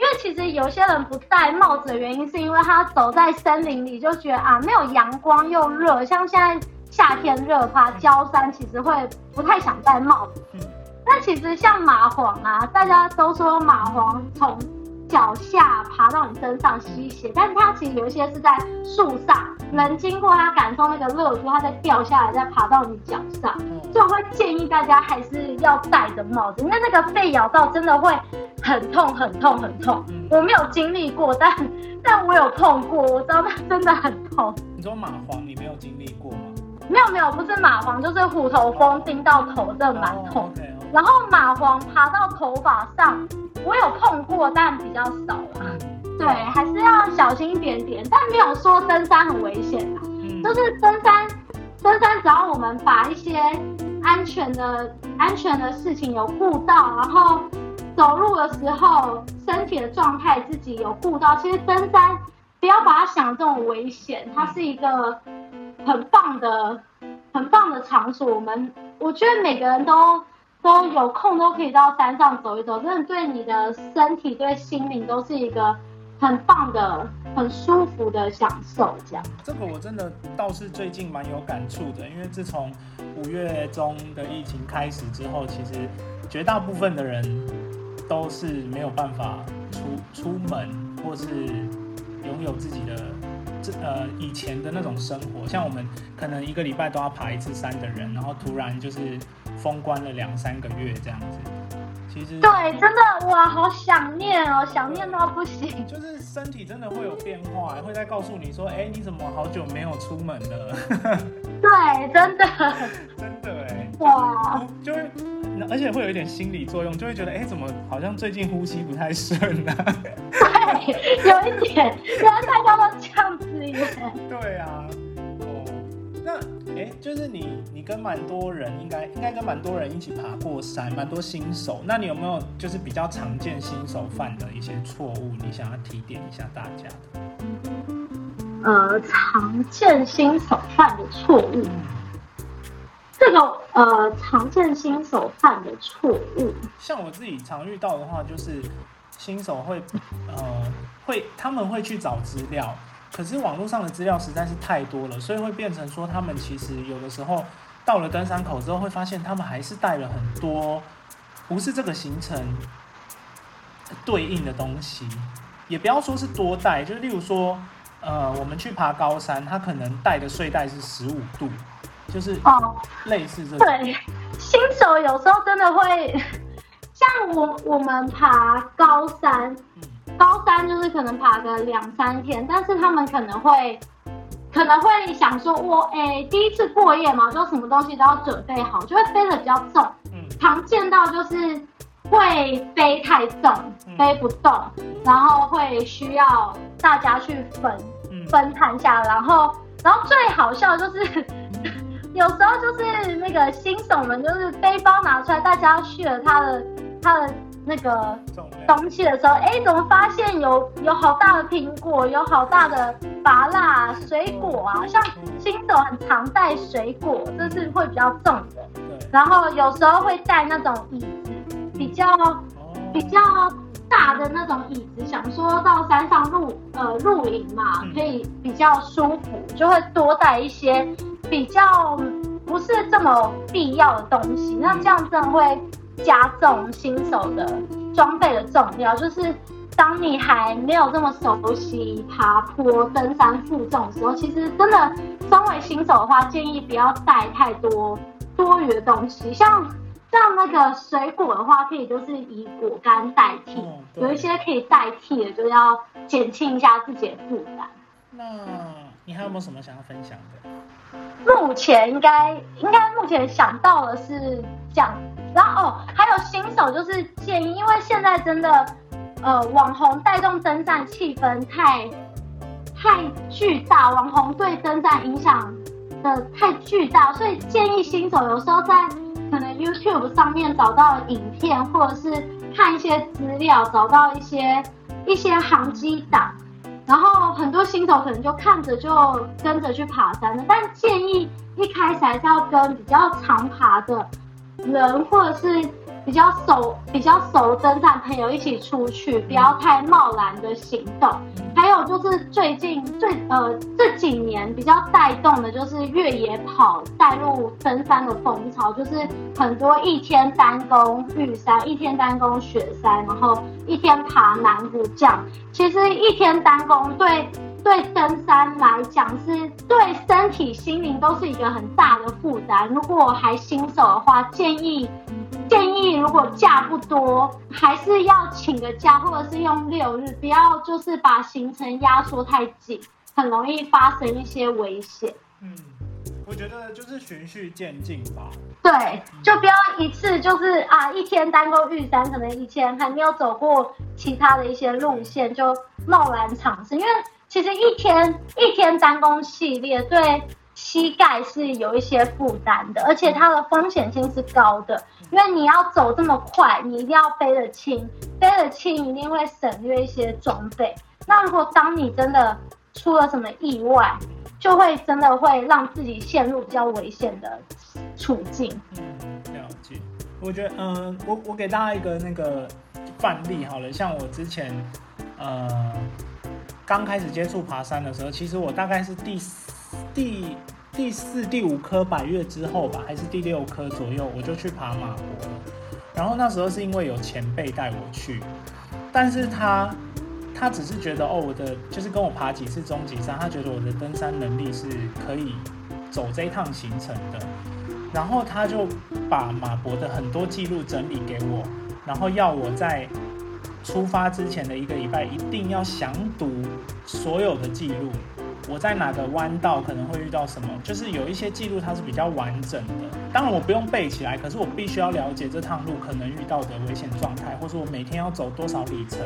因为其实有些人不戴帽子的原因，是因为他走在森林里就觉得啊，没有阳光又热，像现在夏天热，趴焦山其实会不太想戴帽子。嗯那其实像蚂蟥啊，大家都说蚂蟥从脚下爬到你身上吸血，但是它其实有一些是在树上，人经过它感受那个热度，它再掉下来，再爬到你脚上。所以我会建议大家还是要戴着帽子，因为那个被咬到真的会很痛很痛很痛。我没有经历过，但 但我有痛过，我知道它真的很痛。你说蚂蟥你没有经历过吗？没有没有，不是蚂蟥，就是虎头蜂叮到头，真的蛮痛。然后蚂蟥爬到头发上，我有碰过，但比较少啦。对，还是要小心一点点，但没有说登山很危险啊。嗯就是登山，登山只要我们把一些安全的、安全的事情有顾到，然后走路的时候身体的状态自己有顾到，其实登山不要把它想这种危险，它是一个很棒的、很棒的场所。我们我觉得每个人都都有空都可以到山上走一走，真的对你的身体、对心灵都是一个很棒的、很舒服的享受。这样。这个我真的倒是最近蛮有感触的，因为自从五月中的疫情开始之后，其实绝大部分的人都是没有办法出出门，或是拥有自己的这呃以前的那种生活。像我们可能一个礼拜都要爬一次山的人，然后突然就是封关了两三个月这样子。其实对，真的哇，好想念哦，想念到不行。就是身体真的会有变化，会再告诉你说，哎，你怎么好久没有出门了？对，真的，真的哎，哇，就会，而且会有一点心理作用，就会觉得，哎，怎么好像最近呼吸不太顺呢？对，有一点，原来大家都这样子耶。对啊。那哎，就是你，你跟蛮多人，应该应该跟蛮多人一起爬过山，蛮多新手。那你有没有就是比较常见新手犯的一些错误？你想要提点一下大家的？呃，常见新手犯的错误，这个呃，常见新手犯的错误，像我自己常遇到的话，就是新手会呃会他们会去找资料。可是网络上的资料实在是太多了，所以会变成说，他们其实有的时候到了登山口之后，会发现他们还是带了很多不是这个行程对应的东西。也不要说是多带，就例如说，呃，我们去爬高山，他可能带的睡袋是十五度，就是哦，类似这种对新手有时候真的会像我我们爬高山。高三就是可能爬个两三天，但是他们可能会可能会想说，我哎第一次过夜嘛，就什么东西都要准备好，就会背的比较重。嗯，常见到就是会背太重，背不动，然后会需要大家去分分摊下，然后然后最好笑就是 有时候就是那个新手们就是背包拿出来，大家去了他的他的。那个东西的时候，哎，怎么发现有有好大的苹果，有好大的芭辣水果啊？像新手很常带水果，这是会比较重的。然后有时候会带那种椅子，比较比较大的那种椅子，想说到山上露呃露营嘛，可以比较舒服，就会多带一些比较不是这么必要的东西。那这样真的会。加重新手的装备的重要，就是当你还没有这么熟悉爬坡、登山负重的时候，其实真的身为新手的话，建议不要带太多多余的东西。像像那个水果的话，可以就是以果干代替，有一些可以代替的，就要减轻一下自己的负担。那你还有没有什么想要分享的？目前应该应该目前想到的是这样。然后哦，还有新手就是建议，因为现在真的，呃，网红带动登山气氛太太巨大，网红对登山影响的太巨大，所以建议新手有时候在可能 YouTube 上面找到影片，或者是看一些资料，找到一些一些航机档，然后很多新手可能就看着就跟着去爬山了。但建议一开始还是要跟比较常爬的。人或者是比较熟、比较熟登山朋友一起出去，不要太贸然的行动。还有就是最近最呃这几年比较带动的就是越野跑带入登山的风潮，就是很多一天单攻玉山，一天单攻雪山，然后一天爬南湖降。其实一天单攻对。对登山来讲，是对身体、心灵都是一个很大的负担。如果还新手的话，建议建议如果假不多，还是要请个假，或者是用六日，不要就是把行程压缩太紧，很容易发生一些危险。嗯，我觉得就是循序渐进吧。对，就不要一次就是啊，一天单攻玉山，可能以前还没有走过其他的一些路线，就贸然尝试，因为。其实一天一天单攻系列对膝盖是有一些负担的，而且它的风险性是高的，因为你要走这么快，你一定要背得轻，背得轻一定会省略一些装备。那如果当你真的出了什么意外，就会真的会让自己陷入比较危险的处境。嗯，了解。我觉得，嗯，我我给大家一个那个范例好了，像我之前，呃。刚开始接触爬山的时候，其实我大概是第第第四、第五颗百月之后吧，还是第六颗左右，我就去爬马博了。然后那时候是因为有前辈带我去，但是他他只是觉得哦，我的就是跟我爬几次终极山，他觉得我的登山能力是可以走这一趟行程的。然后他就把马博的很多记录整理给我，然后要我在出发之前的一个礼拜一定要详读所有的记录。我在哪个弯道可能会遇到什么，就是有一些记录它是比较完整的。当然我不用背起来，可是我必须要了解这趟路可能遇到的危险状态，或者我每天要走多少里程，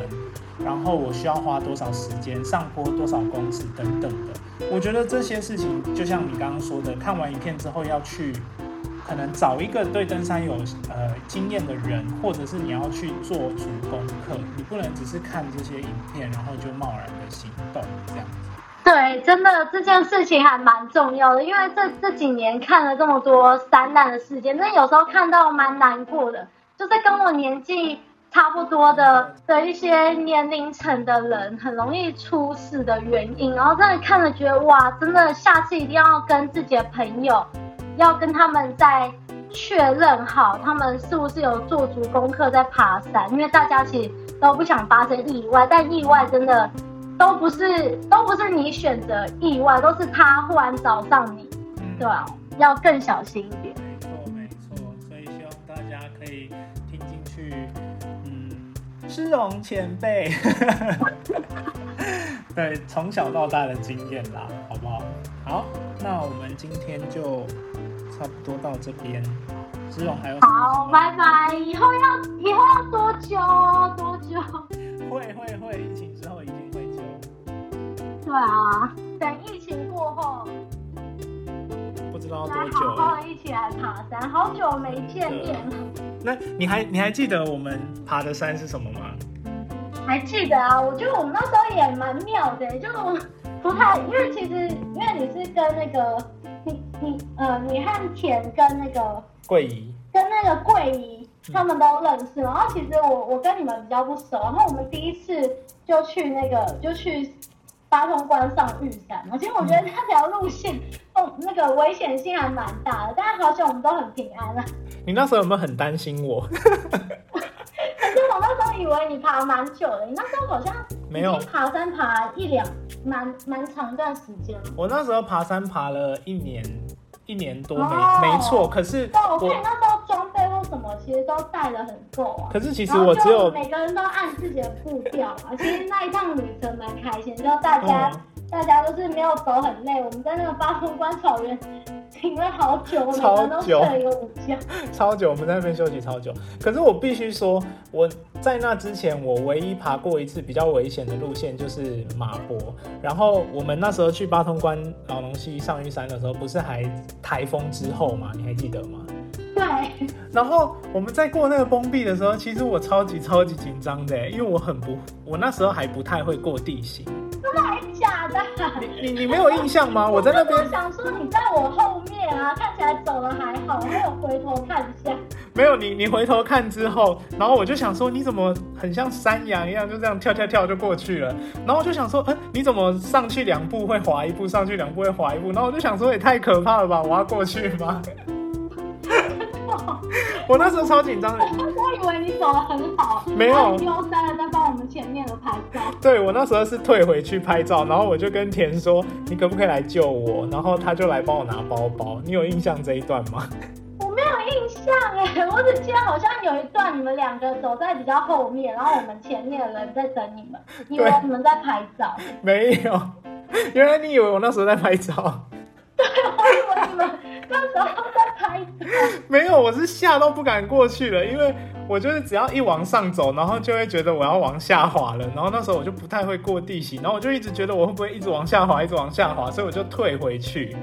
然后我需要花多少时间上坡多少公尺等等的。我觉得这些事情就像你刚刚说的，看完影片之后要去。可能找一个对登山有呃经验的人，或者是你要去做足功课，你不能只是看这些影片，然后就贸然的行动这样子。对，真的这件事情还蛮重要的，因为这这几年看了这么多山难的事件，那有时候看到蛮难过的，就是跟我年纪差不多的的一些年龄层的人，很容易出事的原因，然后真的看了觉得哇，真的下次一定要跟自己的朋友。要跟他们再确认好，他们是不是有做足功课在爬山？因为大家其实都不想发生意外，但意外真的都不是都不是你选择意外，都是他忽然找上你，对吧？要更小心一点。没错，没错。所以希望大家可以听进去，嗯，诗荣前辈，对，从小到大的经验啦，好不好？好，那我们今天就。差不多到这边，志荣还有好，拜拜。以后要以后要多久？多久？会会会，疫情之后一定会久。对啊，等疫情过后，不知道多久。好好一起来爬山，好久没见面了。那你还你还记得我们爬的山是什么吗？还记得啊，我觉得我们那时候也蛮妙的，就不太，因为其实因为你是跟那个。你你呃，你和田跟那个桂姨，跟那个桂姨他们都认识。然后其实我我跟你们比较不熟。然后我们第一次就去那个就去八通关上玉山嘛。其实我觉得那条路线哦，那个危险性还蛮大的。但是好险我们都很平安啊。你那时候有没有很担心我？可是我那时候以为你爬蛮久的，你那时候好像没有爬山爬一两。蛮蛮长一段时间我那时候爬山爬了一年，一年多没没错。可是我看你那时候装备或什么，其实都带的很够啊。可是其实我只有每个人都按自己的步调啊。其实那一趟旅程蛮开心，就大家大家都是没有走很累。我们在那个八通关草原。停了好久，超久，超久，我们在那边休息超久。可是我必须说，我在那之前，我唯一爬过一次比较危险的路线就是马博。然后我们那时候去八通关老龙溪上玉山的时候，不是还台风之后嘛？你还记得吗？对。然后我们在过那个崩壁的时候，其实我超级超级紧张的，因为我很不，我那时候还不太会过地形。真的还假的？你你 你没有印象吗？我在那边想说你在我后面啊，看起来走的还好，我有回头看一下。没有你你回头看之后，然后我就想说你怎么很像山羊一样，就这样跳跳跳就过去了。然后我就想说，嗯，你怎么上去两步会滑一步，上去两步会滑一步？然后我就想说也太可怕了吧，我要过去吗？我那时候超紧张的，我以为你走的很好，没有丢三了在帮我们前面的拍照。对，我那时候是退回去拍照，然后我就跟田说，你可不可以来救我？然后他就来帮我拿包包。你有印象这一段吗？我没有印象哎，我只记得好像有一段你们两个走在比较后面，然后我们前面的人在等你们，以为你们在拍照。没有，原来你以为我那时候在拍照。对，我以为你们那时候在拍。没有，我是吓都不敢过去了，因为我就是只要一往上走，然后就会觉得我要往下滑了，然后那时候我就不太会过地形，然后我就一直觉得我会不会一直往下滑，一直往下滑，所以我就退回去。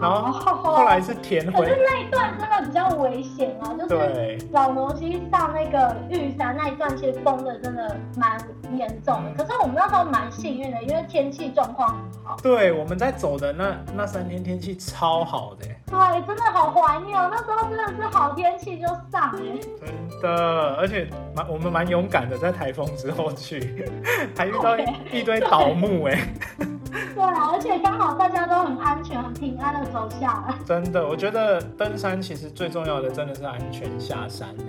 然后后来是填回，可是那一段真的比较危险啊，就是老摩西上那个玉山那一段，其实崩的真的蛮严重的。可是我们那时候蛮幸运的，因为天气状况很好。对，我们在走的那那三天天气超好的。对，真的好怀念哦，那时候真的是好天气就上哎。真的，而且蛮我们蛮勇敢的，在台风之后去，还遇到一堆倒木哎。对啊，而且刚好大家都很安全、很平安的走下来。真的，我觉得登山其实最重要的真的是安全下山呢。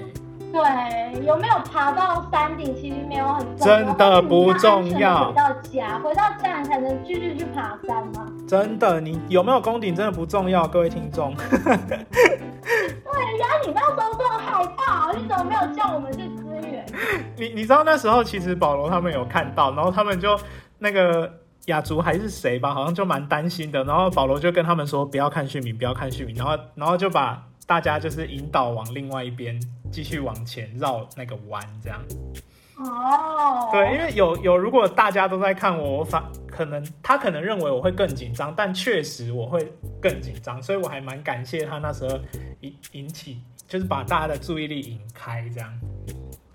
对，有没有爬到山顶其实没有很重真的不重要回到家，回到家你才能继续去爬山嘛。真的，你有没有攻顶真的不重要，各位听众。对呀，你那时候这么害怕，你怎么没有叫我们去支援？你你知道那时候其实保罗他们有看到，然后他们就那个雅竹还是谁吧，好像就蛮担心的。然后保罗就跟他们说不要看续名，不要看续名，然后然后就把大家就是引导往另外一边，继续往前绕那个弯这样。哦，对，因为有有，如果大家都在看我，我反可能他可能认为我会更紧张，但确实我会更紧张，所以我还蛮感谢他那时候引引起，就是把大家的注意力引开这样。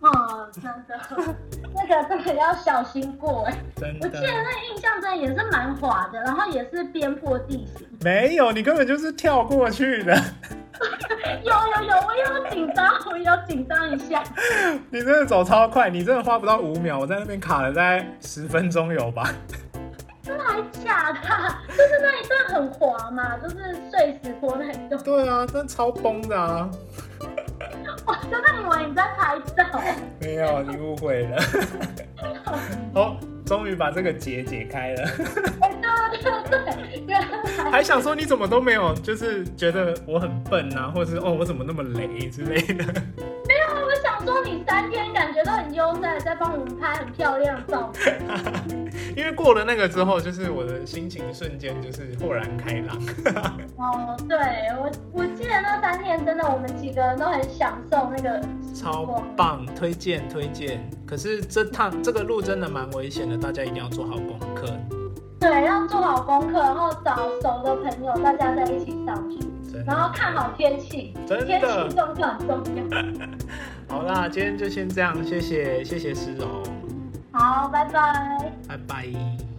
嗯，真的，那个真的要小心过哎。真的，我记得那印象真的也是蛮滑的，然后也是边坡地形。没有，你根本就是跳过去的。有有有，我有紧张，我有紧张一下。你真的走超快，你真的花不到五秒，我在那边卡了大概十分钟有吧？真的还假的？就是那一段很滑嘛，就是碎石坡那一段。对啊，真的超崩的啊！我真的以为你在拍照。没有，你误会了。哦，终于把这个结解开了。对对对，还想说你怎么都没有，就是觉得我很笨啊，或者是哦我怎么那么雷之类的。没有，我想说你三天感觉都很悠哉，在帮我们拍很漂亮的照片。因为过了那个之后，就是我的心情瞬间就是豁然开朗。哦，对我我记得那三天真的我们几个人都很享受那个超棒，推荐推荐。可是这趟这个路真的蛮危险的，大家一定要做好功课。对，要做好功课，然后找熟的朋友，大家在一起上去，然后看好天气，真天气重要很重要。好啦，今天就先这样，谢谢谢谢诗柔，好，拜拜，拜拜。